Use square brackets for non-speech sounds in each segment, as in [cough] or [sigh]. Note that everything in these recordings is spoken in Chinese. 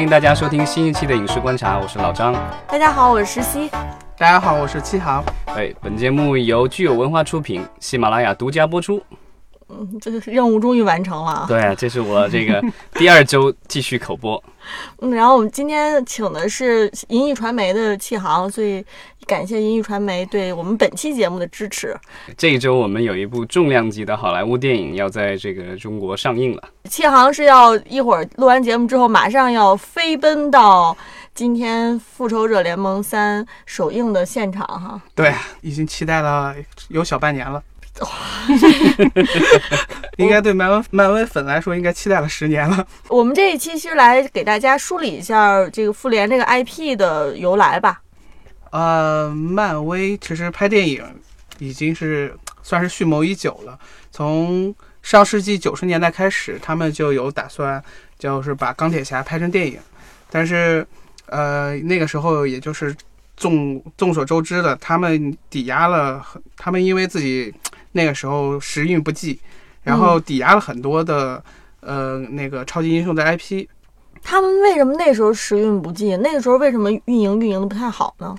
欢迎大家收听新一期的影视观察，我是老张。大家好，我是石溪。大家好，我是七航。哎，本节目由具有文化出品，喜马拉雅独家播出。嗯，这个任务终于完成了。对，这是我这个第二周继续口播。嗯，然后我们今天请的是银翼传媒的启航，所以感谢银翼传媒对我们本期节目的支持。这一周我们有一部重量级的好莱坞电影要在这个中国上映了。启航是要一会儿录完节目之后，马上要飞奔到今天《复仇者联盟三》首映的现场哈。对，已经期待了有小半年了。[laughs] 应该对漫威漫威粉来说，应该期待了十年了。[laughs] 我们这一期其实来给大家梳理一下这个复联这个 IP 的由来吧。呃，漫威其实拍电影已经是算是蓄谋已久了。从上世纪九十年代开始，他们就有打算，就是把钢铁侠拍成电影。但是，呃，那个时候也就是众众所周知的，他们抵押了，他们因为自己。那个时候时运不济，然后抵押了很多的呃那个超级英雄的 IP。他们为什么那时候时运不济？那个时候为什么运营运营的不太好呢？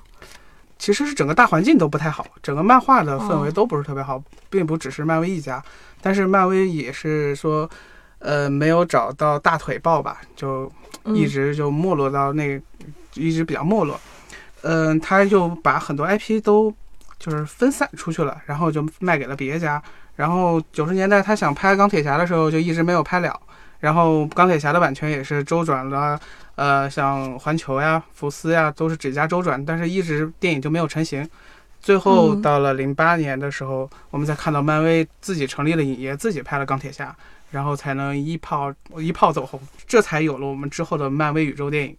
其实是整个大环境都不太好，整个漫画的氛围都不是特别好，并不只是漫威一家。但是漫威也是说，呃，没有找到大腿抱吧，就一直就没落到那，一直比较没落。嗯，他就把很多 IP 都。就是分散出去了，然后就卖给了别家。然后九十年代他想拍钢铁侠的时候，就一直没有拍了。然后钢铁侠的版权也是周转了，呃，像环球呀、福斯呀，都是几家周转，但是一直电影就没有成型。最后到了零八年的时候，我们才看到漫威自己成立了影业，自己拍了钢铁侠，然后才能一炮一炮走红，这才有了我们之后的漫威宇宙电影。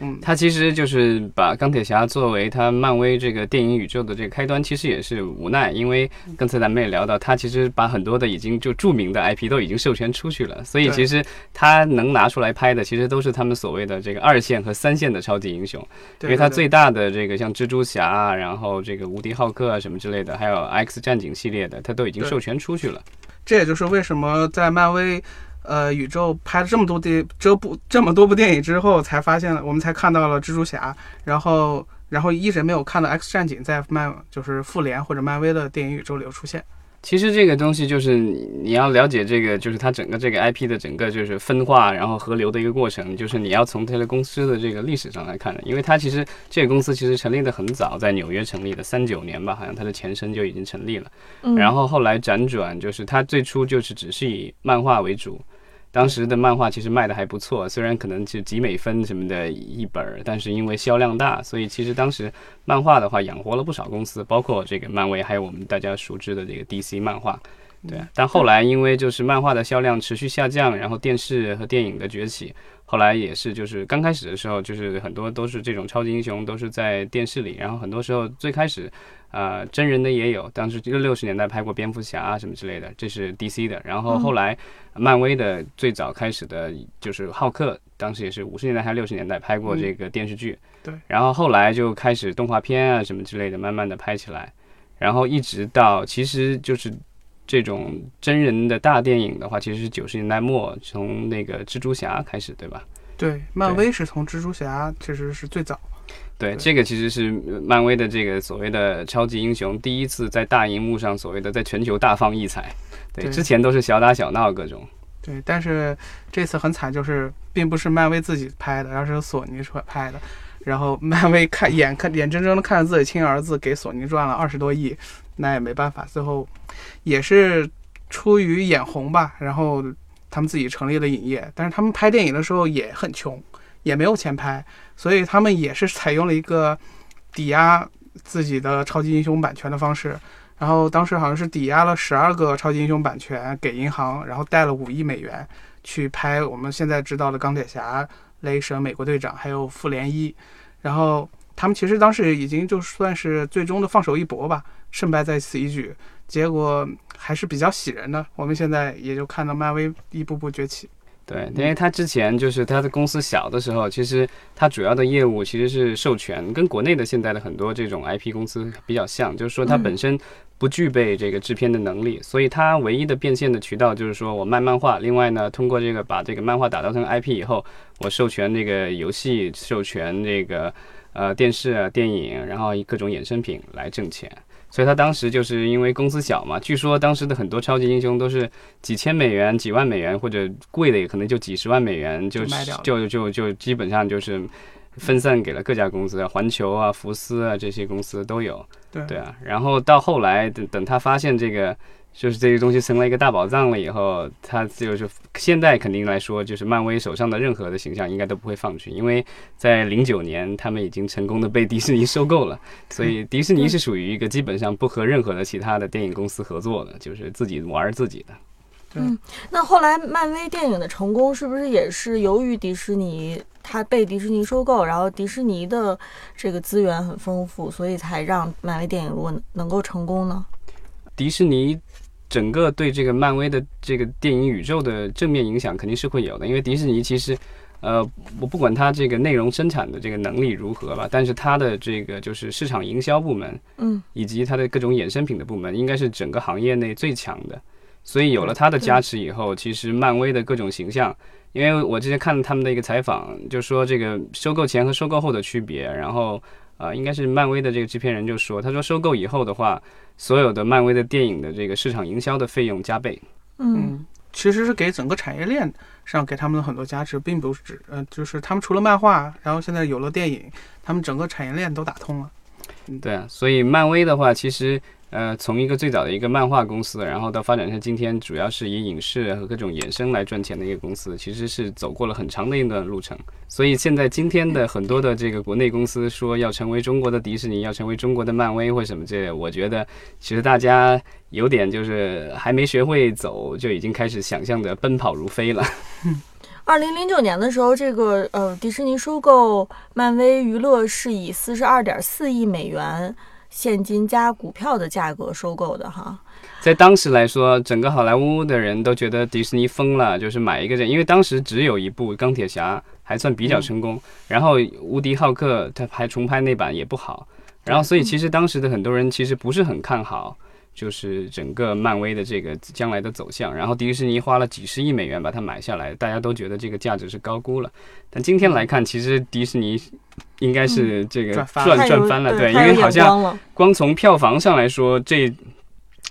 嗯，他其实就是把钢铁侠作为他漫威这个电影宇宙的这个开端，其实也是无奈，因为刚才咱们也聊到，他其实把很多的已经就著名的 IP 都已经授权出去了，所以其实他能拿出来拍的，其实都是他们所谓的这个二线和三线的超级英雄，因为他最大的这个像蜘蛛侠啊，然后这个无敌浩克啊什么之类的，还有 X 战警系列的，他都已经授权出去了。这也就是为什么在漫威。呃，宇宙拍了这么多电这部这么多部电影之后，才发现了，我们才看到了蜘蛛侠，然后然后一直没有看到 X 战警在漫就是复联或者漫威的电影宇宙里出现。其实这个东西就是你要了解这个，就是它整个这个 IP 的整个就是分化，然后河流的一个过程，就是你要从它的公司的这个历史上来看的，因为它其实这个公司其实成立的很早，在纽约成立的三九年吧，好像它的前身就已经成立了，然后后来辗转，就是它最初就是只是以漫画为主。当时的漫画其实卖的还不错，虽然可能是几美分什么的一本儿，但是因为销量大，所以其实当时漫画的话养活了不少公司，包括这个漫威，还有我们大家熟知的这个 DC 漫画。对，但后来因为就是漫画的销量持续下降，然后电视和电影的崛起。后来也是，就是刚开始的时候，就是很多都是这种超级英雄都是在电视里，然后很多时候最开始，啊，真人的也有，当时就六十年代拍过蝙蝠侠啊什么之类的，这是 DC 的。然后后来，漫威的最早开始的就是浩克，当时也是五十年代还是六十年代拍过这个电视剧。对。然后后来就开始动画片啊什么之类的，慢慢的拍起来，然后一直到其实就是。这种真人的大电影的话，其实是九十年代末从那个蜘蛛侠开始，对吧？对，漫威是从蜘蛛侠其实是最早。对，这个其实是漫威的这个所谓的超级英雄第一次在大荧幕上所谓的在全球大放异彩。对，之前都是小打小闹各种。对，但是这次很惨，就是并不是漫威自己拍的，而是索尼出拍的。然后漫威看眼看眼睁睁的看着自己亲儿子给索尼赚了二十多亿。那也没办法，最后也是出于眼红吧，然后他们自己成立了影业。但是他们拍电影的时候也很穷，也没有钱拍，所以他们也是采用了一个抵押自己的超级英雄版权的方式。然后当时好像是抵押了十二个超级英雄版权给银行，然后贷了五亿美元去拍我们现在知道的钢铁侠、雷神、美国队长还有复联一。然后他们其实当时已经就算是最终的放手一搏吧。胜败在此一举，结果还是比较喜人的。我们现在也就看到漫威一步步崛起。对，因为他之前就是他的公司小的时候，其实他主要的业务其实是授权，跟国内的现在的很多这种 IP 公司比较像，就是说他本身。不具备这个制片的能力，所以他唯一的变现的渠道就是说我卖漫画，另外呢，通过这个把这个漫画打造成 IP 以后，我授权这个游戏，授权这个呃电视啊、电影，然后各种衍生品来挣钱。所以他当时就是因为公司小嘛，据说当时的很多超级英雄都是几千美元、几万美元，或者贵的也可能就几十万美元，就就就就基本上就是分散给了各家公司，环球啊、福斯啊这些公司都有。对对啊，然后到后来等等他发现这个。就是这个东西成了一个大宝藏了以后，他就是现在肯定来说，就是漫威手上的任何的形象应该都不会放弃，因为在零九年他们已经成功的被迪士尼收购了，所以迪士尼是属于一个基本上不和任何的其他的电影公司合作的，就是自己玩自己的。嗯那后来漫威电影的成功，是不是也是由于迪士尼它被迪士尼收购，然后迪士尼的这个资源很丰富，所以才让漫威电影如果能够成功呢？迪士尼整个对这个漫威的这个电影宇宙的正面影响肯定是会有的，因为迪士尼其实，呃，我不管它这个内容生产的这个能力如何吧，但是它的这个就是市场营销部门，嗯，以及它的各种衍生品的部门，应该是整个行业内最强的。所以有了它的加持以后，其实漫威的各种形象，因为我之前看了他们的一个采访，就说这个收购前和收购后的区别，然后呃，应该是漫威的这个制片人就说，他说收购以后的话，所有的漫威的电影的这个市场营销的费用加倍。嗯嗯，其实是给整个产业链上给他们的很多加持，并不是指呃，就是他们除了漫画，然后现在有了电影，他们整个产业链都打通了。对啊，所以漫威的话，其实呃，从一个最早的一个漫画公司，然后到发展成今天主要是以影视和各种衍生来赚钱的一个公司，其实是走过了很长的一段路程。所以现在今天的很多的这个国内公司说要成为中国的迪士尼，要成为中国的漫威或什么之类，我觉得其实大家有点就是还没学会走，就已经开始想象着奔跑如飞了。二零零九年的时候，这个呃，迪士尼收购漫威娱乐是以四十二点四亿美元现金加股票的价格收购的哈。在当时来说，整个好莱坞的人都觉得迪士尼疯了，就是买一个这，因为当时只有一部钢铁侠还算比较成功，然后无敌浩克他拍重拍那版也不好，然后所以其实当时的很多人其实不是很看好。就是整个漫威的这个将来的走向，然后迪士尼花了几十亿美元把它买下来，大家都觉得这个价值是高估了。但今天来看，其实迪士尼应该是这个赚赚翻了，对，因为好像光从票房上来说，这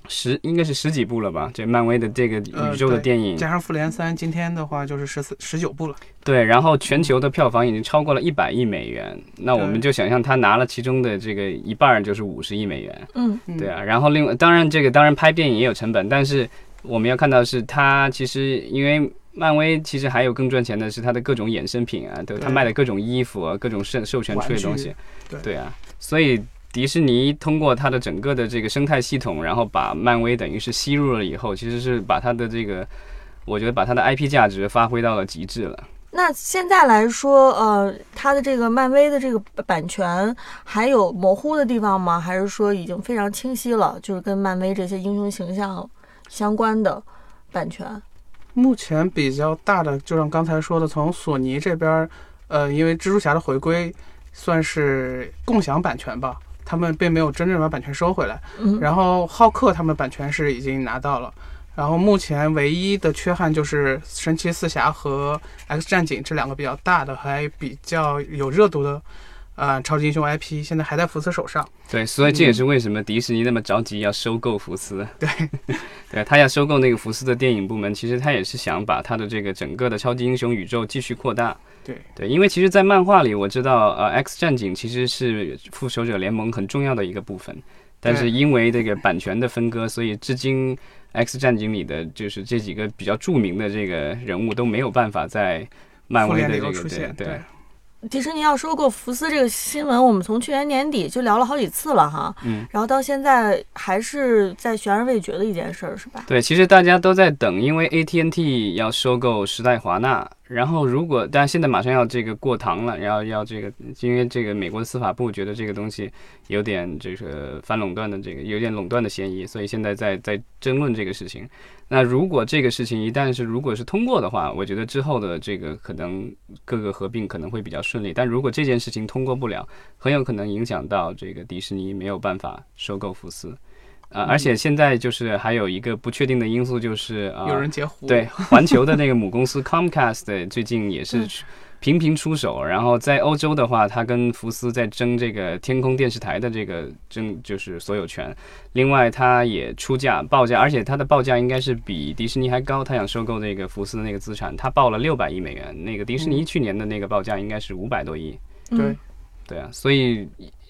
十应该是十几部了吧？这漫威的这个呃宇宙的电影，加上复联三，今天的话就是十四十九部了。对，然后全球的票房已经超过了一百亿美元，那我们就想象他拿了其中的这个一半儿，就是五十亿美元。嗯嗯对啊，然后另外当然这个当然拍电影也有成本，但是我们要看到的是它其实因为漫威其实还有更赚钱的是它的各种衍生品啊，对，它卖的各种衣服啊，各种授授权出的东西，对对啊，所以迪士尼通过它的整个的这个生态系统，然后把漫威等于是吸入了以后，其实是把它的这个，我觉得把它的 IP 价值发挥到了极致了。那现在来说，呃，它的这个漫威的这个版权还有模糊的地方吗？还是说已经非常清晰了？就是跟漫威这些英雄形象相关的版权？目前比较大的，就像刚才说的，从索尼这边儿，呃，因为蜘蛛侠的回归算是共享版权吧，他们并没有真正把版权收回来。嗯，然后浩克他们版权是已经拿到了，然后目前唯一的缺憾就是神奇四侠和 X 战警这两个比较大的还比较有热度的，呃，超级英雄 IP 现在还在福斯手上。对，所以这也是为什么迪士尼那么着急要收购福斯。对，[laughs] 对他要收购那个福斯的电影部门，其实他也是想把他的这个整个的超级英雄宇宙继续扩大。对对，因为其实，在漫画里我知道，呃，X 战警其实是复仇者联盟很重要的一个部分，但是因为这个版权的分割，所以至今 X 战警里的就是这几个比较著名的这个人物都没有办法在漫威的这个头出现，对对，迪士尼要收购福斯这个新闻，我们从去年年底就聊了好几次了哈。嗯，然后到现在还是在悬而未决的一件事儿，是吧？对，其实大家都在等，因为 AT&T 要收购时代华纳，然后如果但现在马上要这个过堂了，然后要这个，因为这个美国的司法部觉得这个东西有点这个反垄断的这个有点垄断的嫌疑，所以现在在在争论这个事情。那如果这个事情一旦是如果是通过的话，我觉得之后的这个可能各个合并可能会比较顺利。但如果这件事情通过不了，很有可能影响到这个迪士尼没有办法收购福斯。呃，而且现在就是还有一个不确定的因素，就是啊，有人截胡。对，环球的那个母公司 Comcast 最近也是嗯频频出手，然后在欧洲的话，他跟福斯在争这个天空电视台的这个争就是所有权。另外，他也出价报价，而且他的报价应该是比迪士尼还高。他想收购那个福斯的那个资产，他报了六百亿美元，那个迪士尼去年的那个报价应该是五百多亿。嗯对，对啊，所以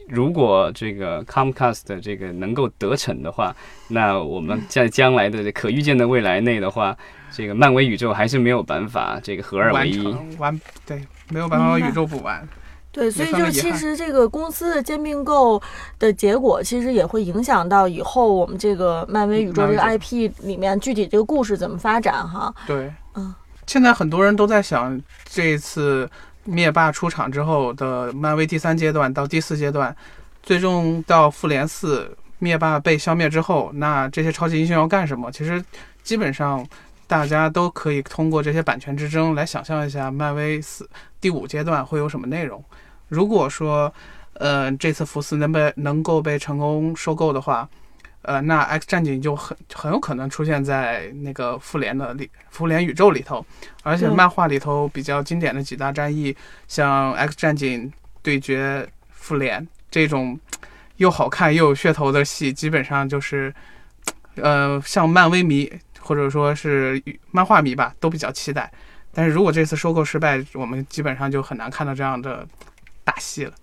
如果这个 Comcast 的这个能够得逞的话，那我们在将来的可预见的未来内的话，这个漫威宇宙还是没有办法这个合二为一。成完对，没有办法把宇宙补完。对，所以就其实这个公司的兼并购的结果，其实也会影响到以后我们这个漫威宇宙这个 IP 里面具体这个故事怎么发展哈。对，嗯，现在很多人都在想，这次灭霸出场之后的漫威第三阶段到第四阶段，最终到复联四，灭霸被消灭之后，那这些超级英雄要干什么？其实基本上大家都可以通过这些版权之争来想象一下，漫威四第五阶段会有什么内容。如果说，呃，这次福斯能被能够被成功收购的话，呃，那 X 战警就很很有可能出现在那个复联的里复联宇宙里头，而且漫画里头比较经典的几大战役，像 X 战警对决复联这种又好看又有噱头的戏，基本上就是，呃，像漫威迷或者说是漫画迷吧，都比较期待。但是如果这次收购失败，我们基本上就很难看到这样的大戏了。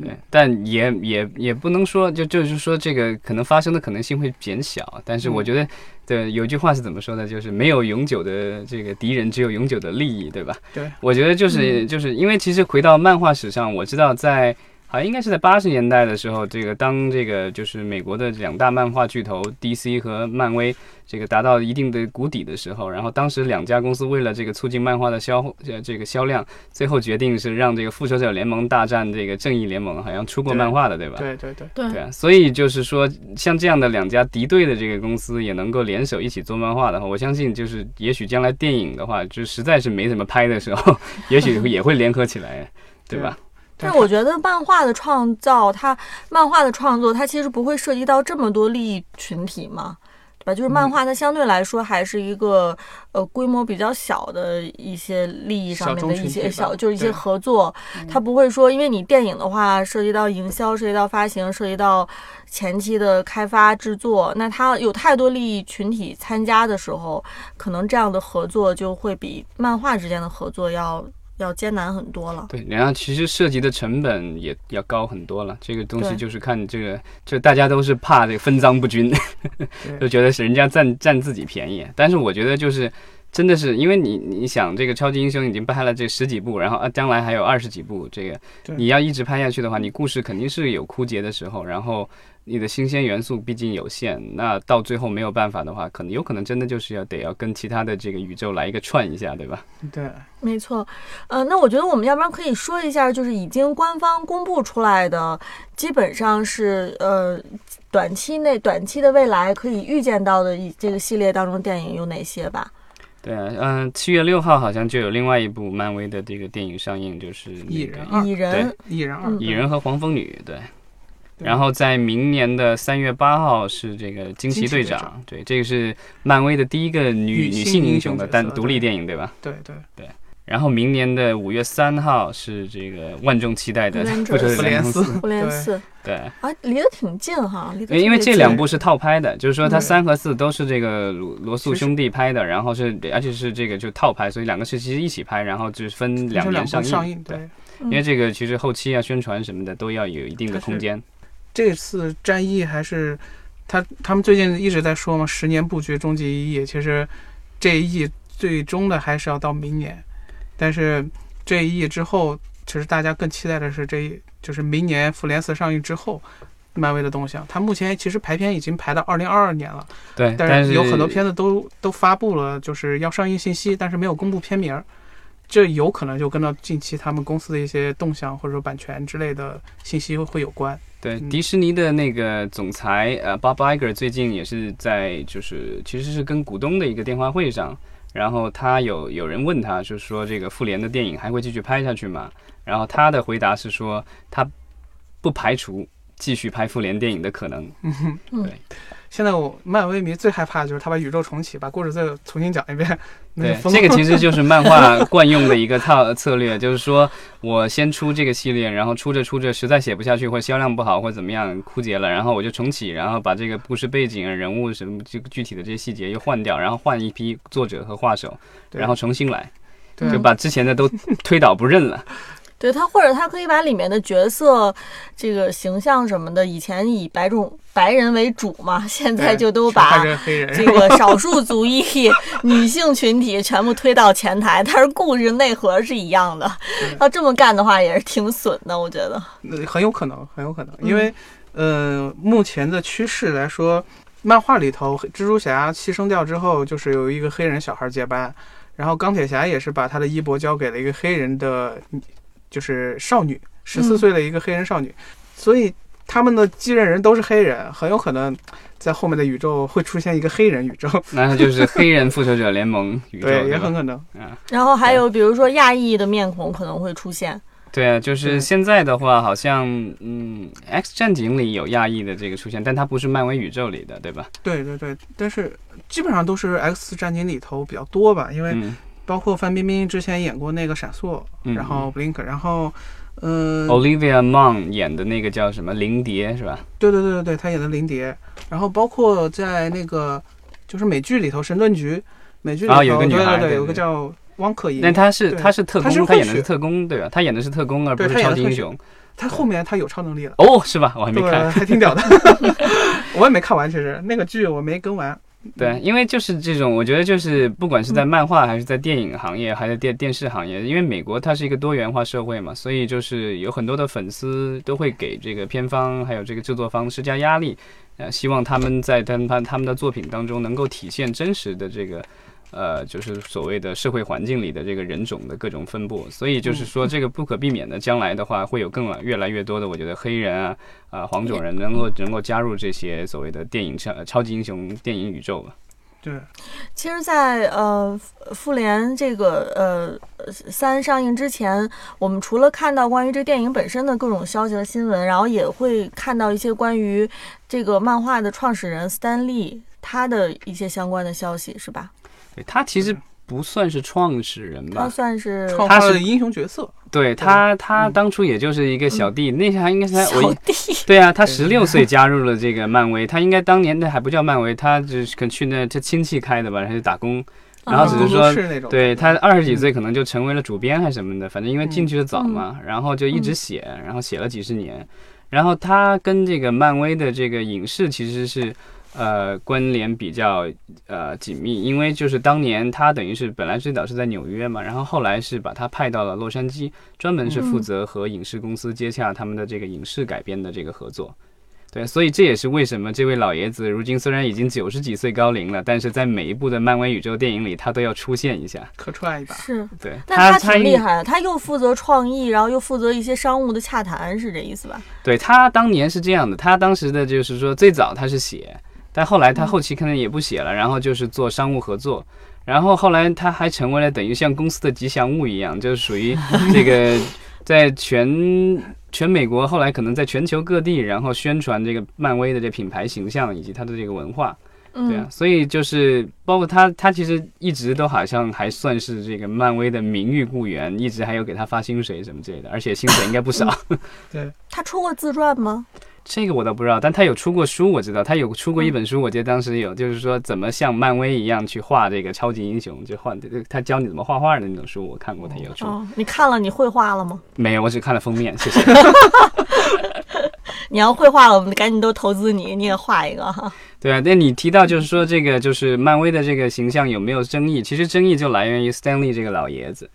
对，但也也也不能说，就就是说这个可能发生的可能性会减小，但是我嗯觉得，对，有句话是怎么说的？就是没有永久的这个敌人，只有永久的利益，对吧？对，我觉得就是就是因为其实回到漫画史上，我知道在好像应该是在八十年代的时候，这个当这个就是美国的两大漫画巨头 DC 和漫威这个达到一定的谷底的时候，然后当时两家公司为了这个促进漫画的销呃这个销量，最后决定是让这个复仇者联盟大战这个正义联盟，好像出过漫画的，对吧？对对对，对对啊，所以就是说，像这样的两家敌对的这个公司也能够联手一起做漫画的话，我相信就是也许将来电影的话，就实在是没怎么拍的时候，[laughs] 也许也会联合起来，对吧？但是我觉得漫画的创造，它漫画的创作，它其实不会涉及到这么多利益群体嘛，对吧？就是漫画它相对来说还是一个呃规模比较小的一些利益上面的一些小，就是一些合作，它不会说因为你电影的话涉及到营销、涉及到发行、涉及到前期的开发制作，那它有太多利益群体参加的时候，可能这样的合作就会比漫画之间的合作要要艰难很多了。对，然后其实涉及的成本也要高很多了。这个东西就是看这个，就大家都是怕这个分赃不均，[laughs] 就觉得是人家占占自己便宜。但是我觉得就是真的是因为你你想这个超级英雄已经拍了这十几部，然后啊将来还有二十几部，这个你要一直拍下去的话，你故事肯定是有枯竭的时候，然后你的新鲜元素毕竟有限，那到最后没有办法的话，可能有可能真的就是要得要跟其他的这个宇宙来一个串一下，对吧？对，没错，呃，那我觉得我们要不然可以说一下，就是已经官方公布出来的，基本上是呃短期内、短期的未来可以预见到的一这个系列当中电影有哪些吧？对啊，嗯、七月六号好像就有另外一部漫威的这个电影上映，就是那个蚁人二蚁人，蚁人二嗯，蚁人和黄蜂女，对。对。然后在明年的三月八号是这个惊奇队长长，对，这个是漫威的第一个女女女性英雄的单独立电影，对吧？对对。对，然后明年的五月三号是这个万众期待的复仇者联盟四，复联对。四。对，啊，离得挺近哈，离得因为这两部是套拍的，就是说它对三和四都是这个罗罗素兄弟拍的，然后是而且是这个就套拍，所以两个是其实一起拍，然后就是分两年上映，对，对。因为这个其实后期啊、宣传什么的都要有一定的空间。这次战役还是他他们最近一直在说嘛，十年布局终极一役。其实这一役最终的还是要到明年，但是这一役之后，其实大家更期待的是这一就是明年复联四上映之后。漫威的动向，它目前其实排片已经排到二零二二年了，对，但但是有很多片子都都发布了，就是要上映信息，但是没有公布片名儿。这有可能就跟到近期他们公司的一些动向或者说版权之类的信息会有关。对，嗯迪士尼的那个总裁呃 Bob Iger 最近也是在就是其实是跟股东的一个电话会上，然后他有有人问他，就是说这个复联的电影还会继续拍下去吗？然后他的回答是说他不排除继续拍复联电影的可能。对现在我漫威迷最害怕的就是他把宇宙重启，把故事再重新讲一遍。对 [laughs] 这个其实就是漫画惯用的一个套策略，就是说我先出这个系列，然后出着出着实在写不下去，或者销量不好，或者怎么样枯竭了，然后我就重启，然后把这个故事背景、人物什么这个具体的这些细节又换掉，然后换一批作者和画手，然后重新来，对就把之前的都推倒不认了。对他，或者他可以把里面的角色这个形象什么的，以前以白种白人为主嘛，现在就都把这个少数族裔女性群体全部推到前台，但是故事内核是一样的。要这么干的话，也是挺损的，我觉得。那很有可能，很有可能，因为，呃，目前的趋势来说，漫画里头蜘蛛侠牺牲掉之后，就是有一个黑人小孩接班，然后钢铁侠也是把他的衣钵交给了一个黑人的，就是少女，十四嗯。岁的一个黑人少女，所以他们的继任人都是黑人，很有可能在后面的宇宙会出现一个黑人宇宙，[laughs] 那就是黑人复仇者联盟 [laughs] 宇宙，对，对也很可能。啊。然后还有比如说亚裔的面孔可能会出现，对啊，就是现在的话，好像嗯，《X 战警》里有亚裔的这个出现，但它不是漫威宇宙里的，对吧？对对对，但是基本上都是 X 战警里头比较多吧，因为嗯包括范冰冰之前演过那个闪烁，嗯然后 Blink，然后，嗯、，Olivia Munn 演的那个叫什么灵蝶是吧？对对对对对，她演的灵蝶，然后包括在那个就是美剧里头《神盾局》，美剧里头、啊有个女孩对对对对，有个叫汪可盈，但他是对他是特工，她演的是特工，对吧？她演的是特工，而不是超级英雄。她后面她有超能力了。哦，是吧？我还没，看。还挺屌的，[laughs] 我也没看完，其实那个剧我没跟完。对，因为就是这种，我觉得就是不管是在漫画还是在电影行业，还是电电视行业，因为美国它是一个多元化社会嘛，所以就是有很多的粉丝都会给这个片方还有这个制作方施加压力，呃，希望他们在他们他们的作品当中能够体现真实的这个。呃，就是所谓的社会环境里的这个人种的各种分布，所以就是说，这个不可避免的，将来的话会有更越来越多的，我觉得黑人啊，啊、黄种人能够能够加入这些所谓的电影超超级英雄电影宇宙吧。对，其实在，呃复联这个呃三上映之前，我们除了看到关于这电影本身的各种消息和新闻，然后也会看到一些关于这个漫画的创始人斯丹利他的一些相关的消息，是吧？对他其实不算是创始人吧。他吧？算是创他是英雄角色，对他，他当初也就是一个小弟，那时候应该是我弟，[laughs] 对啊，他十六岁加入了这个漫威，他应该当年那还不叫漫威，他就是可能去那他亲戚开的吧，然后就打工，然后只是说。对他二十几岁可能就成为了主编还是什么的，反正因为进去的早嗯。嘛，然后就一直写，然后写了几十年，然后他跟这个漫威的这个影视其实是。呃，关联比较呃紧密，因为就是当年他等于是本来最早是在纽约嘛，然后后来是把他派到了洛杉矶，专门是负嗯责和影视公司接洽他们的这个影视改编的这个合作。对，所以这也是为什么这位老爷子如今虽然已经九十几岁高龄了，但是在每一部的漫威宇宙电影里，他都要出现一下。客串一把。是，对但他他挺厉害的，他又负责创意，然后又负责一些商务的洽谈，是这意思吧？对他当年是这样的，他当时的就是说最早他是写，但后来他后期可能也不写了，然后就是做商务合作。然后后来他还成为了等于像公司的吉祥物一样，就是属于这个 [laughs] 在全全美国，后来可能在全球各地，然后宣传这个漫威的这品牌形象以及它的这个文化。对啊嗯，，所以就是包括他，他其实一直都好像还算是这个漫威的名誉雇员，一直还有给他发薪水什么之类的，而且薪水应该不少。对 [laughs] 他出过自传吗？这个我倒不知道，但他有出过书，我知道他有出过一本书，我记得当时有，就是说怎么像漫威一样去画这个超级英雄，就画他教你怎么画画的那种书，我看过，他有出。哦，你看了，你会画了吗？没有，我只看了封面，谢谢。[laughs] 你要会画了，我们赶紧都投资你，你也画一个哈。[laughs] 对啊，那你提到就是说这个就是漫威的这个形象有没有争议？其实争议就来源于 Stanley 这个老爷子，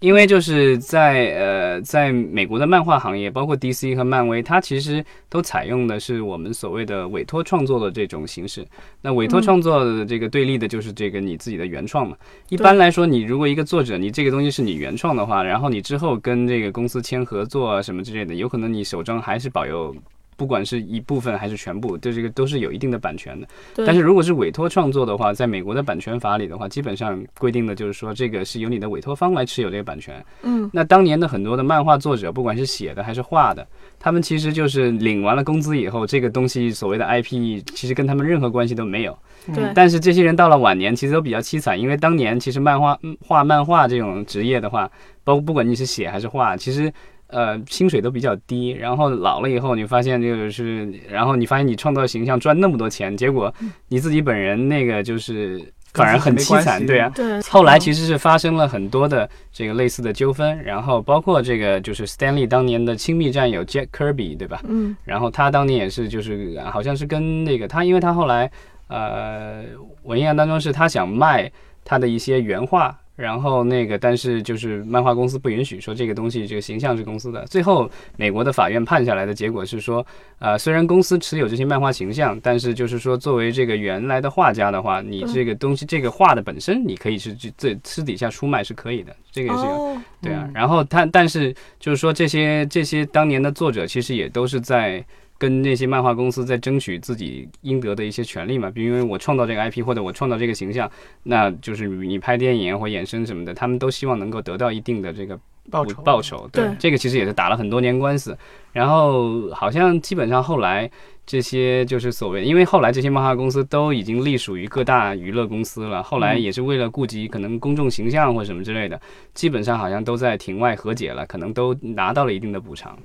因为就是在呃在美国的漫画行业，包括 DC 和漫威，它其实都采用的是我们所谓的委托创作的这种形式。那委托嗯创作的这个对立的就是这个你自己的原创嘛。一般来说，你如果一个作者你这个东西是你原创的话，然后你之后跟这个公司签合作啊什么之类的，有可能你手中还是保有不管是一部分还是全部，对这个都是有一定的版权的。对但是如果是委托创作的话，在美国的版权法里的话，基本上规定的就是说，这个是由你的委托方来持有这个版权。嗯那当年的很多的漫画作者，不管是写的还是画的，他们其实就是领完了工资以后，这个东西所谓的 IP，其实跟他们任何关系都没有。对但是这些人到了晚年，其实都比较凄惨，因为当年其实漫画、嗯画漫画这种职业的话，包括不管你是写还是画，其实呃薪水都比较低。然后老了以后，你发现就是，然后你发现你创造形象赚那么多钱，结果你自己本人那个就是反而很凄惨，对啊。对，后来其实是发生了很多的这个类似的纠纷，然后包括这个就是 Stanley 当年的亲密战友 Jack Kirby，对吧？嗯然后他当年也是，就是好像是跟那个他，因为他后来，呃，我印象当中是他想卖他的一些原画，然后那个，但是就是漫画公司不允许，说这个东西这个形象是公司的。最后美国的法院判下来的结果是说，呃，虽然公司持有这些漫画形象，但是就是说作为这个原来的画家的话，你这个东西这个画的本身，你可以是这这私底下出卖是可以的，这个也是有。哦，对啊嗯，然后他但是就是说这些这些当年的作者其实也都是在跟那些漫画公司在争取自己应得的一些权利嘛，比如因为我创造这个 IP 或者我创造这个形象，那就是你拍电影或衍生什么的，他们都希望能够得到一定的这个报酬报酬。对，对这个其实也是打了很多年官司，然后好像基本上后来。这些就是所谓，因为后来这些漫画公司都已经隶属于各大娱乐公司了，后来嗯也是为了顾及可能公众形象或什么之类的，基本上好像都在庭外和解了，可能都拿到了一定的补偿。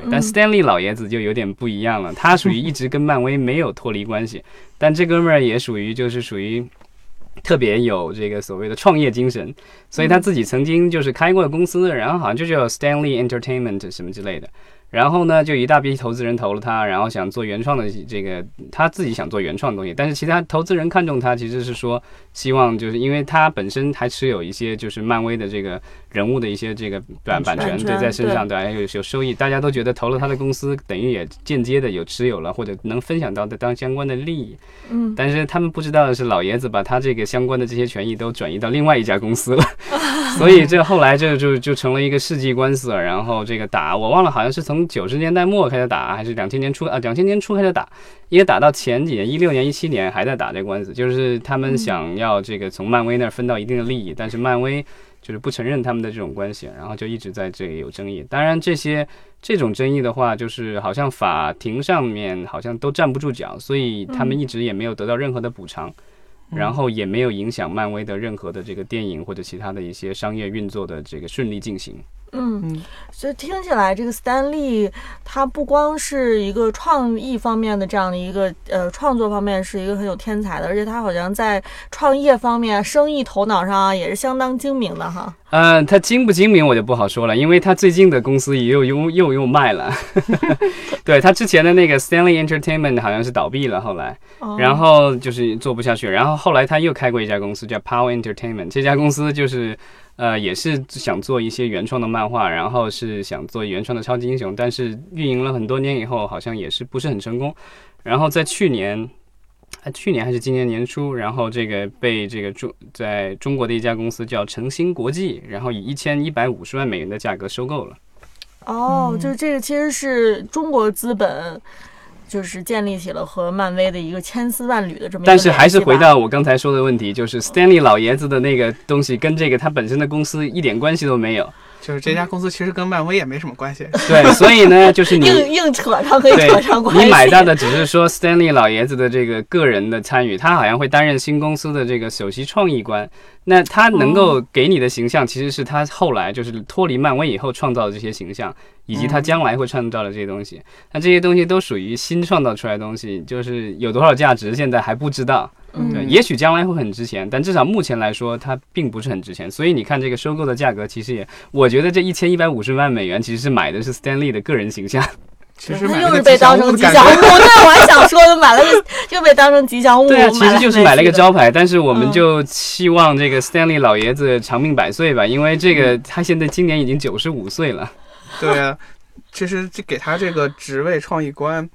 对，但嗯 Stanley 老爷子就有点不一样了，他属于一直跟漫威没有脱离关系，[laughs] 但这哥们儿也属于就是属于特别有这个所谓的创业精神，所以他自己曾经就是开过公司，然后好像就叫 Stanley Entertainment 什么之类的。然后呢，就一大批投资人投了他，然后想做原创的这个，他自己想做原创的东西，但是其他投资人看中他，其实是说希望就是因为他本身还持有一些就是漫威的这个人物的一些这个版版权版权对在身上，对，还有有收益，大家都觉得投了他的公司，等于也间接的有持有了或者能分享到的当相关的利益。嗯，但是他们不知道的是，老爷子把他这个相关的这些权益都转移到另外一家公司了，[laughs] 所以这后来这就就成了一个世纪官司了。然后这个打我忘了，好像是从九十年代末开始打，还是两千年初啊？两千年初开始打，也打到前几年，一六年、一七年还在打这官司，就是他们想要这个从漫威那儿分到一定的利益，但是漫威就是不承认他们的这种关系，然后就一直在这里有争议。当然这些。这种争议的话，就是好像法庭上面好像都站不住脚，所以他们一直也没有得到任何的补偿，然后也没有影响漫威的任何的这个电影或者其他的一些商业运作的这个顺利进行。嗯嗯，所以听起来，这个斯丹利他不光是一个创意方面的这样的一个呃创作方面是一个很有天才的，而且他好像在创业方面、生意头脑上啊也是相当精明的哈。呃，他精不精明我就不好说了，因为他最近的公司也又又又又卖了。[laughs] 对他之前的那个 Stanley Entertainment 好像是倒闭了，后来，哦然后就是做不下去，然后后来他又开过一家公司叫 Power Entertainment，这家公司就是。呃，也是想做一些原创的漫画，然后是想做原创的超级英雄，但是运营了很多年以后，好像也是不是很成功。然后在去年，去年还是今年年初，然后这个被这个中在中国的一家公司叫诚兴国际，然后以一千一百五十万美元的价格收购了。哦，就是这个其实是中国资本。就是建立起了和漫威的一个千丝万缕的这么一个但是还是回到我刚才说的问题，就是 Stanley 老爷子的那个东西跟这个他本身的公司一点关系都没有。就是这家公司其实跟漫威也没什么关系。[laughs] 对，所以呢，就是你硬硬扯上可以对扯上关系。你买到的只是说 Stanley 老爷子的这个个人的参与，他好像会担任新公司的这个首席创意官。那他能够给你的形象，其实是他后来就是脱离漫威以后创造的这些形象，以及他将来会创造的这些东西。那这些东西都属于新创造出来的东西，就是有多少价值，现在还不知道。嗯对，也许将来会很值钱，但至少目前来说，它并不是很值钱。所以你看这个收购的价格，其实也，我觉得这一千一百五十万美元其实是买的是 Stanley 的个人形象。其实他又是被当成吉祥物，[laughs] 对，我还想说的，买了个又被当成吉祥物，对啊，其实就是买了一个招。牌，但是我们嗯就期望这个 Stanley 老爷子长命百岁吧，因为这个他现在今年已经九十五岁了。对啊，其实这给他这个职位创意官，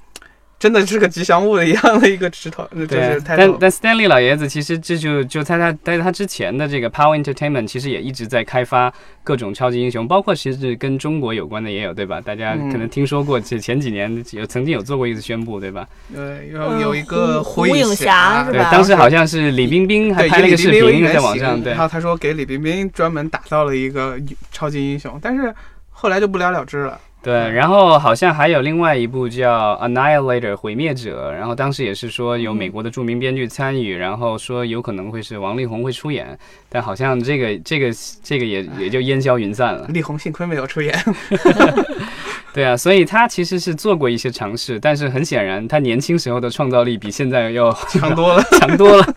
真的是个吉祥物一样的一个石头，就对是，但但 Stanley 老爷子其实这就就在他在他之前的这个 Power Entertainment，其实也一直在开发各种超级英雄，包括其实跟中国有关的也有，对吧？大家嗯可能听说过，这前几年有曾经有做过一次宣布，对吧？呃有一个火影影侠对，当时好像是李冰冰还，拍了一个视频在网上，对然。后他说给李冰冰专门打造了一个超级英雄，但是后来就不了了之了。对，然后好像还有另外一部叫《Annihilator》毁灭者，然后当时也是说有美国的著名编剧参与，然后说有可能会是王力宏会出演，但好像这个这个这个也也就烟消云散了。力宏幸亏没有出演 [laughs] [laughs] 对啊，所以他其实是做过一些尝试，但是很显然他年轻时候的创造力比现在要强多了。[laughs] 强多了。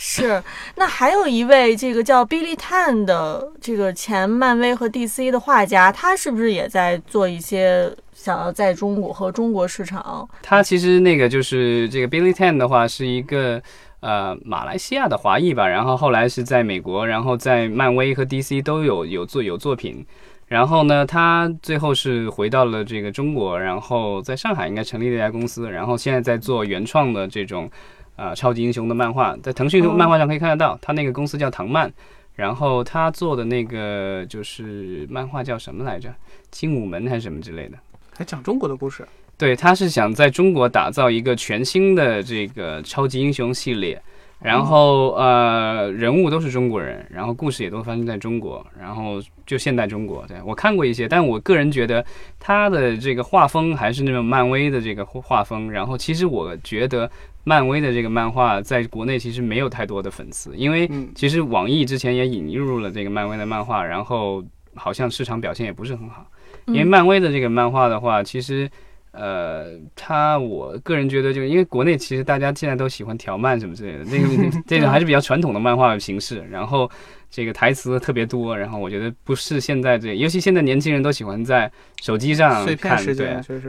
是，那还有一位这个叫 Billy Tan 的这个前漫威和 DC 的画家，他是不是也在做一些想要在中国和中国市场？他其实那个就是这个 Billy Tan 的话是一个呃马来西亚的华裔吧，然后后来是在美国，然后在漫威和 DC 都有有做有作品。然后呢，他最后是回到了这个中国，然后在上海应该成立了一家公司，然后现在在做原创的这种呃超级英雄的漫画，在腾讯哦漫画上可以看得到。他那个公司叫唐漫，然后他做的那个就是漫画叫什么来着？精武门还是什么之类的。还讲中国的故事，对，他是想在中国打造一个全新的这个超级英雄系列，然后呃，人物都是中国人，然后故事也都发生在中国，然后就现代中国。对我看过一些，但我个人觉得他的这个画风还是那种漫威的这个画风。然后其实我觉得漫威的这个漫画在国内其实没有太多的粉丝，因为嗯，其实网易之前也引入了这个漫威的漫画，然后好像市场表现也不是很好。因为嗯漫威的这个漫画的话，其实，呃，它我个人觉得，就因为国内其实大家现在都喜欢调漫什么之类的，那个 [laughs] 这种还是比较传统的漫画形式，然后这个台词特别多，然后我觉得不是现在这，尤其现在年轻人都喜欢在手机上看，对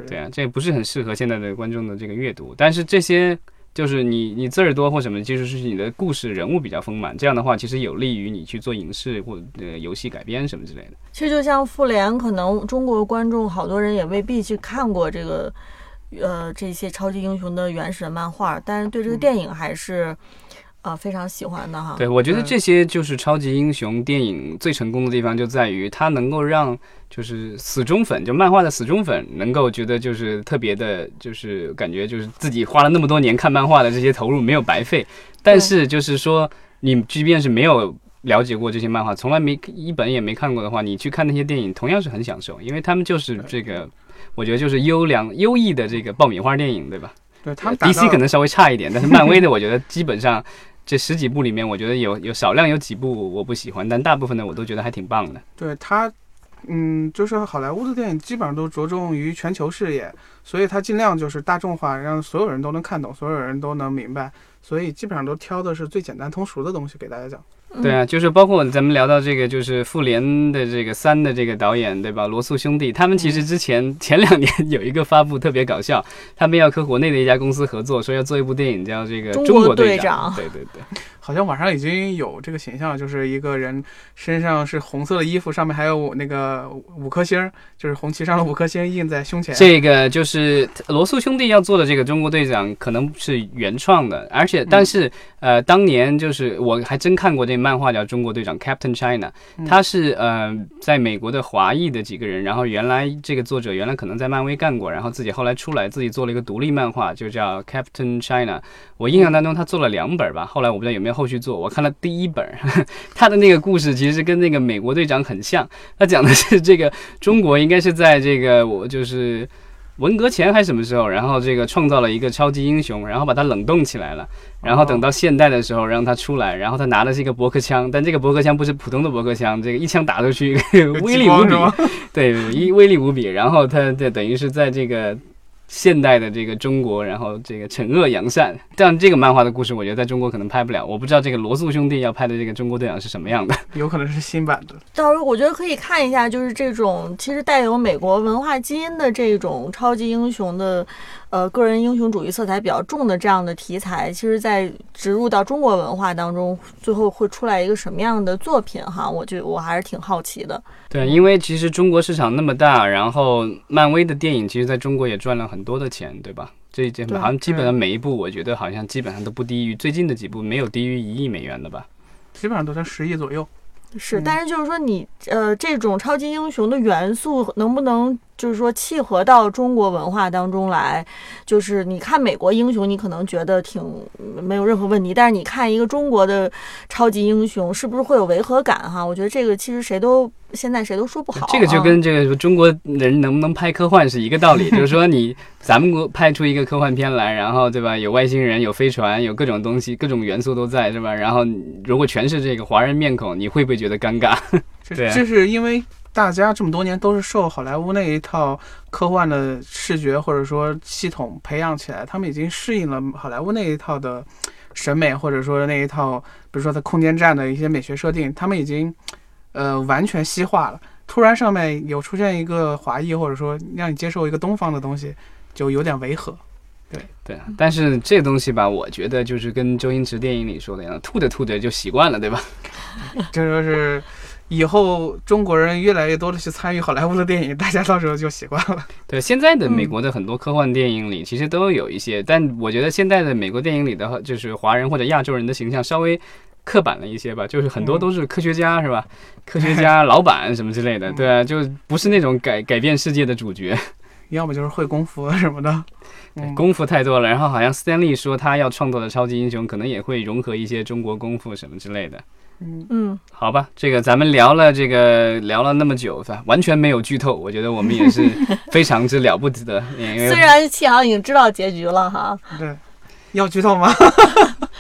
对啊，这不是很适合现在的观众的这个阅读。但是这些就是你你字儿多或什么，就是你的故事人物比较丰满，这样的话其实有利于你去做影视或呃游戏改编什么之类的。其实就像复联，可能中国观众好多人也未必去看过这个，呃，这些超级英雄的原始漫画，但是对这个嗯电影还是，呃，非常喜欢的哈。对，我觉得嗯这些就是超级英雄电影最成功的地方，就在于它能够让就是死忠粉，就漫画的死忠粉，能够觉得就是特别的，就是感觉就是自己花了那么多年看漫画的这些投入没有白费。但是就是说，你即便是没有了解过这些漫画，从来没一本也没看过的话，你去看那些电影，同样是很享受，因为他们就是这个，我觉得就是优良优异的这个爆米花电影，对吧？对他们 DC 可能稍微差一点，但是漫威的 [laughs] 我觉得基本上这十几部里面，我觉得有有少量有几部我不喜欢，但大部分的我都觉得还挺棒的。对他，嗯，就是好莱坞的电影基本上都着重于全球视野，所以他尽量就是大众化，让所有人都能看懂，所有人都能明白，所以基本上都挑的是最简单通俗的东西给大家讲。嗯对啊，就是包括咱们聊到这个，就是复联的这个三的这个导演，对吧？罗素兄弟，他们其实之前前两年有一个发布特别搞笑，他们要和国内的一家公司合作，说要做一部电影叫这个中中国队长。长对对对，好像网上已经有这个形象，就是一个人身上是红色的衣服，上面还有那个五颗星儿，就是红旗上的五颗星印在胸前。这个就是罗素兄弟要做的这个中国队长，可能是原创的，而且但是、呃，当年就是我还真看过这漫画叫《中国队长 Captain China》，嗯他是呃在美国的华裔的几个人，然后原来这个作者原来可能在漫威干过，然后自己后来出来自己做了一个独立漫画，就叫 Captain China。我印象当中他做了两本吧，后来我不知道有没有后续做。我看了第一本，[laughs] 他的那个故事其实跟那个美国队长很像，他讲的是这个中国应该是在这个我就是。文革前还是什么时候，然后这个创造了一个超级英雄，然后把他冷冻起来了，然后等到现代的时候让他出来，然后他拿的是一个驳壳枪，但这个驳壳枪不是普通的驳壳枪，这个一枪打出去威力无比，对，威力无比。然后他这等于是在这个现代的这个中国，然后这个惩恶扬善。但这个漫画的故事，我觉得在中国可能拍不了。我不知道这个罗素兄弟要拍的这个中国队长是什么样的。[laughs] 有可能是新版的。到时候我觉得可以看一下，就是这种其实带有美国文化基因的这种超级英雄的，呃，个人英雄主义色彩比较重的这样的题材，其实在植入到中国文化当中，最后会出来一个什么样的作品哈？我觉得我还是挺好奇的。对，因为其实中国市场那么大，然后漫威的电影其实在中国也赚了很多的钱，对吧？这一件好像基本上每一部，我觉得好像基本上都不低于最近的几部，没有低于一亿美元的吧？基本上都在十亿左右。是，嗯但是就是说你呃，这种超级英雄的元素能不能就是说契合到中国文化当中来？就是你看美国英雄，你可能觉得挺没有任何问题，但是你看一个中国的超级英雄，是不是会有违和感哈？我觉得这个其实谁都现在谁都说不好啊。这个就跟这个中国人能不能拍科幻是一个道理，就是说你 [laughs] 咱们国拍出一个科幻片来，然后对吧，有外星人，有飞船，有各种东西，各种元素都在，是吧？然后如果全是这个华人面孔，你会不会觉得尴尬？[laughs] 对啊这是因为大家这么多年都是受好莱坞那一套科幻的视觉或者说系统培养起来，他们已经适应了好莱坞那一套的审美，或者说那一套，比如说在空间站的一些美学设定，他们已经呃完全西化了。突然上面有出现一个华裔，或者说让你接受一个东方的东西，就有点违和。对对，但是这东西吧，我觉得就是跟周星驰电影里说的一样，吐着吐着就习惯了，对吧？这 [laughs] 就是以后中国人越来越多的去参与好莱坞的电影，大家到时候就习惯了。对，现在的嗯美国的很多科幻电影里，其实都有一些，但我觉得现在的美国电影里的，就是华人或者亚洲人的形象稍微刻板了一些吧，就是很多嗯都是科学家，是吧？[laughs] 科学家、老板什么之类的，嗯对啊，就 [laughs] 不是那种改改变世界的主角，要么就是会功夫什么的。嗯，功夫太多了。然后好像斯坦利说他要创作的超级英雄，可能也会融合一些中国功夫什么之类的。嗯，嗯，好吧，这个咱们聊了这个聊了那么久，是吧？完全没有剧透，我觉得我们也是 [laughs] 非常之了不得，因为虽然七航已经知道结局了哈，对，要剧透吗？[laughs]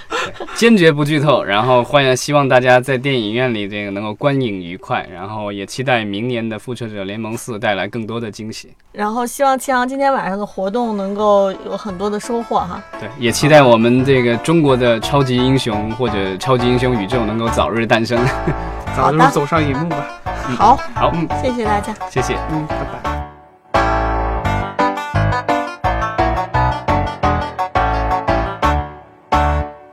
[laughs] 坚决不剧透，然后欢迎希望大家在电影院里这个能够观影愉快，然后也期待明年的《复仇者联盟四》带来更多的惊喜。然后希望齐阳今天晚上的活动能够有很多的收获哈。对，也期待我们这个中国的超级英雄或者超级英雄宇宙能够早日诞生。早日走上荧幕吧。好，好，嗯谢谢大家。谢谢。嗯，拜拜。